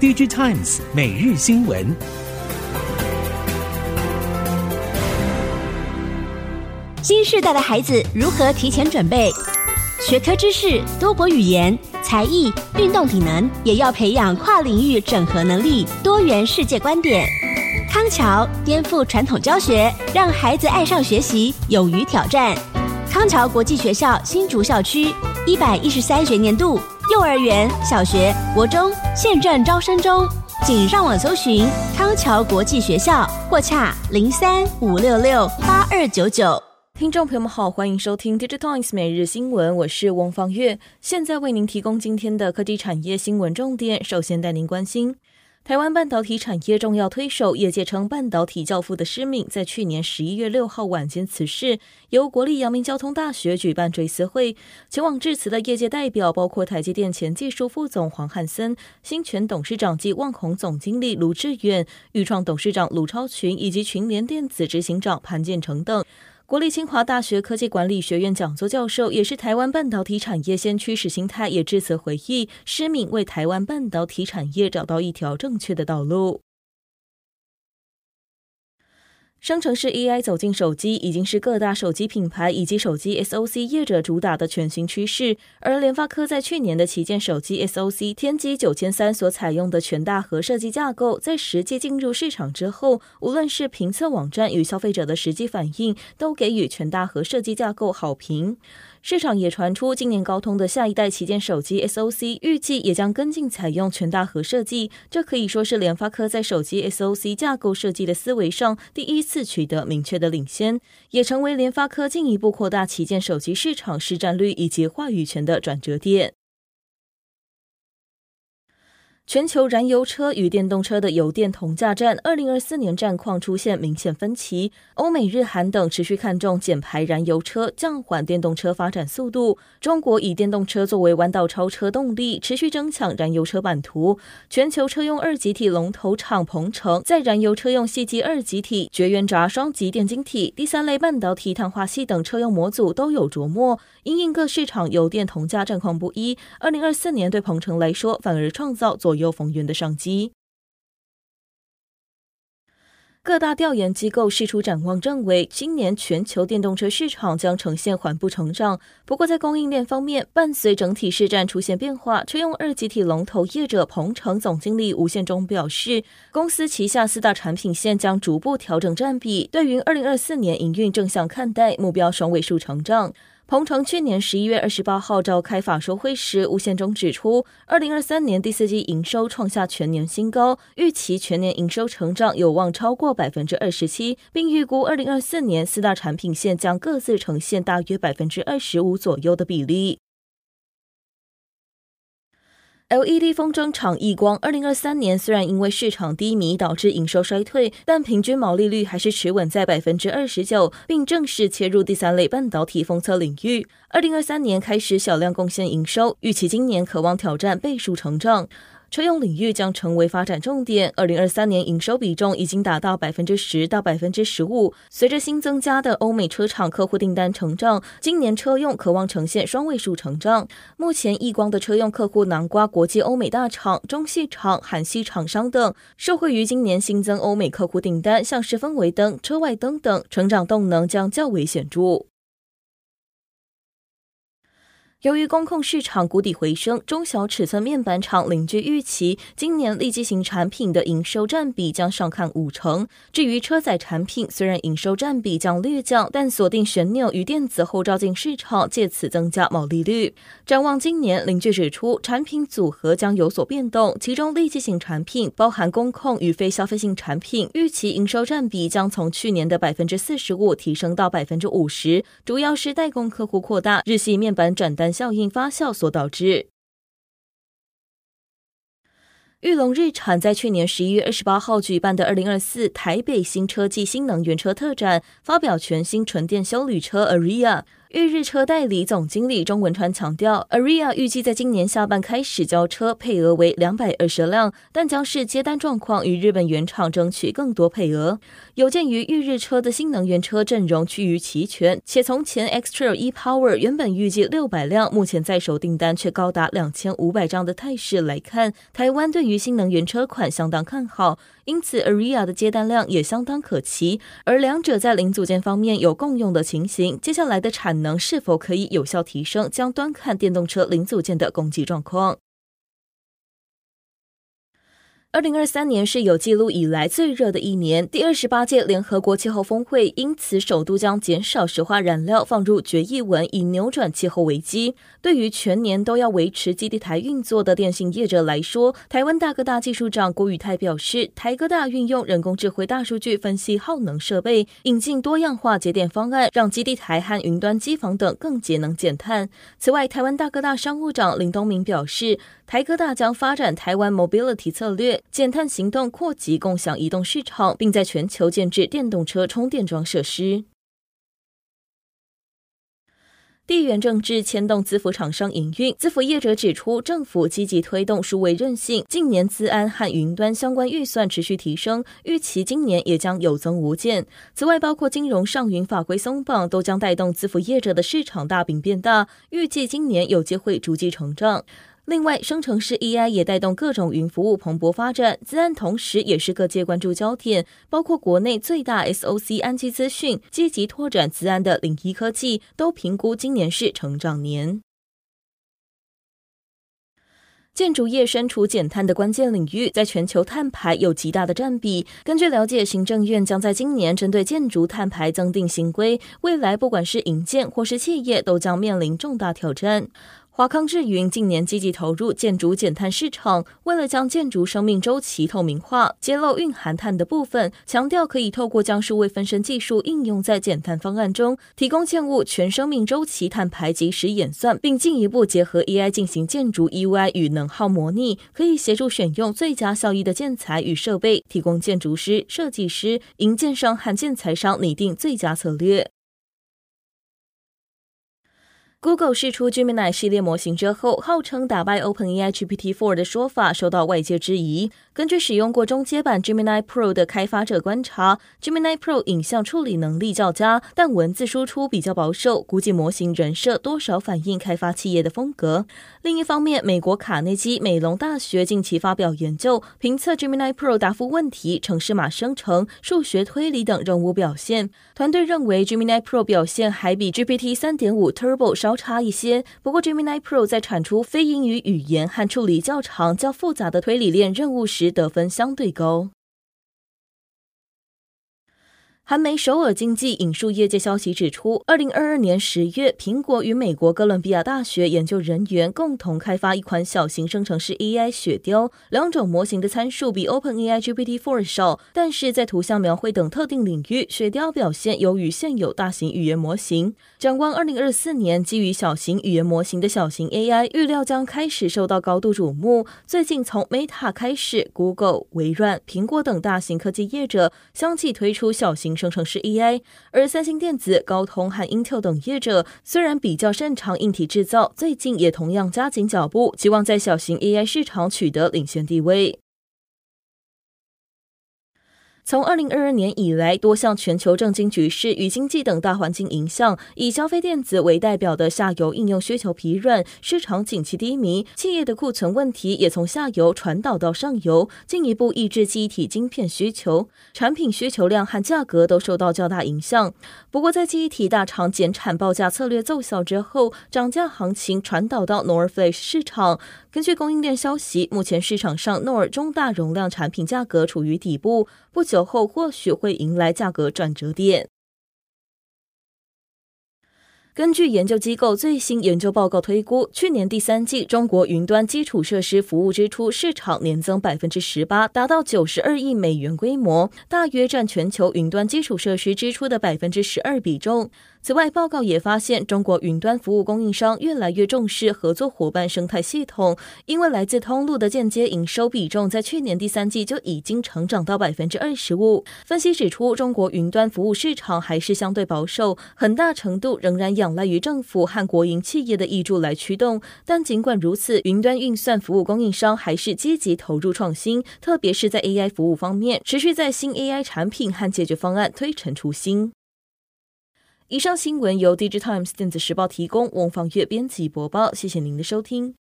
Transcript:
DigiTimes 每日新闻。新时代的孩子如何提前准备？学科知识、多国语言、才艺、运动体能，也要培养跨领域整合能力、多元世界观点。康桥颠覆传统教学，让孩子爱上学习，勇于挑战。康桥国际学校新竹校区一百一十三学年度幼儿园、小学、国中现正招生中，请上网搜寻康桥国际学校或洽零三五六六八二九九。听众朋友们好，欢迎收听 Digitoins 每日新闻，我是翁方月，现在为您提供今天的科技产业新闻重点。首先带您关心。台湾半导体产业重要推手，业界称半导体教父的施敏，在去年十一月六号晚间辞世，由国立阳明交通大学举办追思会。前往致辞的业界代表包括台积电前技术副总黄汉森、新全董事长及旺宏总经理卢志远、钰创董事长卢超群以及群联电子执行长潘建成等。国立清华大学科技管理学院讲座教授，也是台湾半导体产业先驱史新泰也致辞回忆，施敏为台湾半导体产业找到一条正确的道路。生成式 AI 走进手机，已经是各大手机品牌以及手机 SoC 业者主打的全新趋势。而联发科在去年的旗舰手机 SoC 天玑九千三所采用的全大核设计架构，在实际进入市场之后，无论是评测网站与消费者的实际反应，都给予全大核设计架构好评。市场也传出，今年高通的下一代旗舰手机 SoC 预计也将跟进采用全大核设计，这可以说是联发科在手机 SoC 架构设计的思维上第一次取得明确的领先，也成为联发科进一步扩大旗舰手机市场市占率以及话语权的转折点。全球燃油车与电动车的油电同价战，二零二四年战况出现明显分歧。欧美日韩等持续看重减排燃油车，降缓电动车发展速度。中国以电动车作为弯道超车动力，持续争抢燃油车版图。全球车用二极体龙头厂鹏程，在燃油车用矽基二极体、绝缘闸双极电晶体、第三类半导体碳化系等车用模组都有琢磨。因应各市场油电同价战况不一，二零二四年对鹏程来说反而创造左右逢源的商机。各大调研机构释出展望，认为今年全球电动车市场将呈现缓步成长。不过，在供应链方面，伴随整体市占出现变化，车用二极体龙头业者鹏程总经理吴宪忠表示，公司旗下四大产品线将逐步调整占比，对于二零二四年营运正向看待，目标双位数成长。鹏程去年十一月二十八号召开法收会时，吴宪忠指出，二零二三年第四季营收创下全年新高，预期全年营收成长有望超过百分之二十七，并预估二零二四年四大产品线将各自呈现大约百分之二十五左右的比例。LED 风筝厂亿光，二零二三年虽然因为市场低迷导致营收衰退，但平均毛利率还是持稳在百分之二十九，并正式切入第三类半导体封测领域。二零二三年开始小量贡献营收，预期今年渴望挑战倍数成长。车用领域将成为发展重点。二零二三年营收比重已经达到百分之十到百分之十五。随着新增加的欧美车厂客户订单成长，今年车用可望呈现双位数成长。目前亿光的车用客户囊括国际欧美大厂、中系厂、韩系厂商等，受惠于今年新增欧美客户订单，像是氛围灯、车外灯等，成长动能将较为显著。由于工控市场谷底回升，中小尺寸面板厂领居预期，今年利基型产品的营收占比将上看五成。至于车载产品，虽然营收占比将略降，但锁定旋钮与电子后照镜市场，借此增加毛利率。展望今年，领军指出，产品组合将有所变动，其中利基型产品包含工控与非消费性产品，预期营收占比将从去年的百分之四十五提升到百分之五十，主要是代工客户扩大，日系面板转单。效应发酵所导致。裕隆日产在去年十一月二十八号举办的二零二四台北新车暨新能源车特展，发表全新纯电休旅车 Aria。裕日车代理总经理钟文川强调，Aria 预计在今年下半开始交车，配额为两百二十辆，但将视接单状况与日本原厂争取更多配额。有鉴于裕日车的新能源车阵容趋于齐全，且从前 X-Trail e-Power 原本预计六百辆，目前在手订单却高达两千五百张的态势来看，台湾对于新能源车款相当看好，因此 Aria 的接单量也相当可期。而两者在零组件方面有共用的情形，接下来的产能是否可以有效提升，将端看电动车零组件的供给状况。二零二三年是有记录以来最热的一年，第二十八届联合国气候峰会因此首度将减少石化燃料放入决议文，以扭转气候危机。对于全年都要维持基地台运作的电信业者来说，台湾大哥大技术长郭宇泰表示，台哥大运用人工智慧大数据分析耗能设备，引进多样化节电方案，让基地台和云端机房等更节能减碳。此外，台湾大哥大商务长林东明表示，台哥大将发展台湾 Mobility 策略，减碳行动扩及共享移动市场，并在全球建置电动车充电桩设施。地缘政治牵动资服厂商营运，资服业者指出，政府积极推动数位韧性，近年资安和云端相关预算持续提升，预期今年也将有增无减。此外，包括金融上云法规松绑，都将带动资服业者的市场大饼变大，预计今年有机会逐季成长。另外，生成式 AI 也带动各种云服务蓬勃发展，资安同时也是各界关注焦点。包括国内最大 SOC 安基资讯积极拓展资安的领一科技，都评估今年是成长年。建筑业身处减碳的关键领域，在全球碳排有极大的占比。根据了解，行政院将在今年针对建筑碳排增订新规，未来不管是营建或是企业，都将面临重大挑战。华康智云近年积极投入建筑减碳市场，为了将建筑生命周期透明化，揭露蕴含碳的部分，强调可以透过将数位分身技术应用在减碳方案中，提供建物全生命周期碳排即时演算，并进一步结合 AI 进行建筑 UI 与能耗模拟，可以协助选用最佳效益的建材与设备，提供建筑师、设计师、营建商和建材商拟定最佳策略。Google 试出 Gemini 系列模型之后，号称打败 OpenAI GPT-4 的说法受到外界质疑。根据使用过中阶版 Gemini Pro 的开发者观察，Gemini Pro 影像处理能力较佳，但文字输出比较保守，估计模型人设多少反映开发企业的风格。另一方面，美国卡内基梅隆大学近期发表研究，评测 Gemini Pro 答复问题、程式码生成、数学推理等任务表现。团队认为 Gemini Pro 表现还比 GPT 3.5 Turbo 稍差一些，不过 Gemini Pro 在产出非英语语言和处理较长、较复杂的推理链任务时得分相对高。韩媒首尔经济引述业界消息指出，二零二二年十月，苹果与美国哥伦比亚大学研究人员共同开发一款小型生成式 AI 雪雕，两种模型的参数比 OpenAI GPT-4 少，但是在图像描绘等特定领域，雪雕表现优于现有大型语言模型。展望二零二四年，基于小型语言模型的小型 AI，预料将开始受到高度瞩目。最近从 Meta 开始，Google、微软、苹果等大型科技业者相继推出小型。生成式 AI，而三星电子、高通和 Intel 等业者虽然比较擅长硬体制造，最近也同样加紧脚步，希望在小型 AI 市场取得领先地位。从二零二二年以来，多项全球政经局势与经济等大环境影响，以消费电子为代表的下游应用需求疲软，市场景气低迷，企业的库存问题也从下游传导到上游，进一步抑制记忆体晶片需求，产品需求量和价格都受到较大影响。不过，在记忆体大厂减产报价策略奏效之后，涨价行情传导到 NOR Flash 市场。根据供应链消息，目前市场上诺尔中大容量产品价格处于底部，不久后或许会迎来价格转折点。根据研究机构最新研究报告推估，去年第三季中国云端基础设施服务支出市场年增百分之十八，达到九十二亿美元规模，大约占全球云端基础设施支出的百分之十二比重。此外，报告也发现，中国云端服务供应商越来越重视合作伙伴生态系统，因为来自通路的间接营收比重在去年第三季就已经成长到百分之二十五。分析指出，中国云端服务市场还是相对保守，很大程度仍然仰仰赖于政府和国营企业的挹注来驱动。但尽管如此，云端运算服务供应商还是积极投入创新，特别是在 AI 服务方面，持续在新 AI 产品和解决方案推陈出新。以上新闻由《Digitimes 电子时报》提供，翁方月编辑播报。谢谢您的收听。